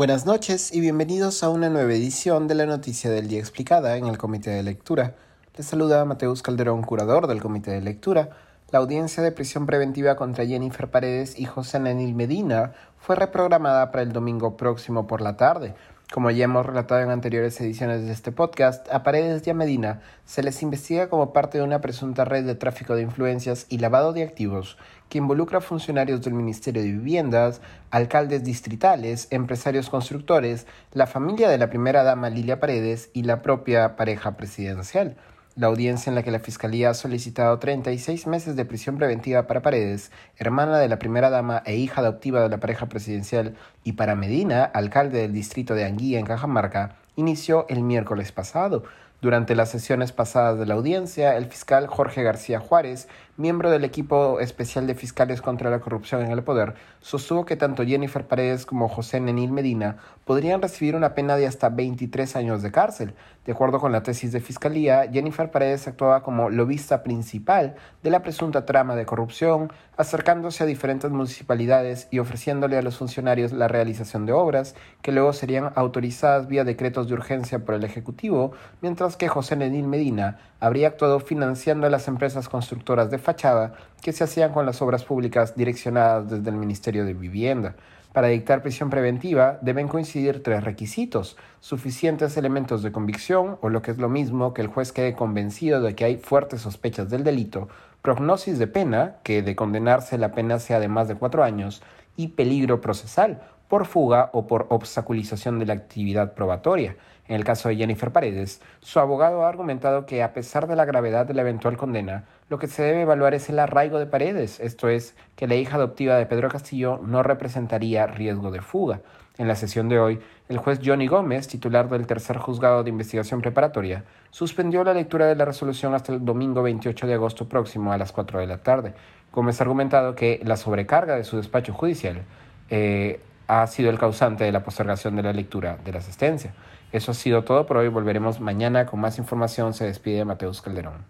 Buenas noches y bienvenidos a una nueva edición de la Noticia del Día Explicada en el Comité de Lectura. Les saluda Mateus Calderón, curador del Comité de Lectura. La audiencia de prisión preventiva contra Jennifer Paredes y José Nenil Medina fue reprogramada para el domingo próximo por la tarde. Como ya hemos relatado en anteriores ediciones de este podcast, a Paredes y a Medina se les investiga como parte de una presunta red de tráfico de influencias y lavado de activos que involucra funcionarios del Ministerio de Viviendas, alcaldes distritales, empresarios constructores, la familia de la primera dama Lilia Paredes y la propia pareja presidencial. La audiencia en la que la Fiscalía ha solicitado 36 meses de prisión preventiva para Paredes, hermana de la primera dama e hija adoptiva de la pareja presidencial, y para Medina, alcalde del distrito de Anguilla en Cajamarca, inició el miércoles pasado. Durante las sesiones pasadas de la audiencia, el fiscal Jorge García Juárez, miembro del equipo especial de fiscales contra la corrupción en el poder, sostuvo que tanto Jennifer Paredes como José Nenil Medina podrían recibir una pena de hasta 23 años de cárcel. De acuerdo con la tesis de fiscalía, Jennifer Paredes actuaba como lobista principal de la presunta trama de corrupción, acercándose a diferentes municipalidades y ofreciéndole a los funcionarios la realización de obras que luego serían autorizadas vía decretos de urgencia por el Ejecutivo, mientras que José Nenil Medina habría actuado financiando a las empresas constructoras de fachada que se hacían con las obras públicas direccionadas desde el Ministerio de Vivienda. Para dictar prisión preventiva deben coincidir tres requisitos, suficientes elementos de convicción, o lo que es lo mismo, que el juez quede convencido de que hay fuertes sospechas del delito, prognosis de pena, que de condenarse la pena sea de más de cuatro años, y peligro procesal, por fuga o por obstaculización de la actividad probatoria. En el caso de Jennifer Paredes, su abogado ha argumentado que a pesar de la gravedad de la eventual condena, lo que se debe evaluar es el arraigo de Paredes, esto es, que la hija adoptiva de Pedro Castillo no representaría riesgo de fuga. En la sesión de hoy, el juez Johnny Gómez, titular del tercer juzgado de investigación preparatoria, suspendió la lectura de la resolución hasta el domingo 28 de agosto próximo a las 4 de la tarde. Gómez ha argumentado que la sobrecarga de su despacho judicial eh, ha sido el causante de la postergación de la lectura de la asistencia. Eso ha sido todo por hoy. Volveremos mañana con más información. Se despide Mateus Calderón.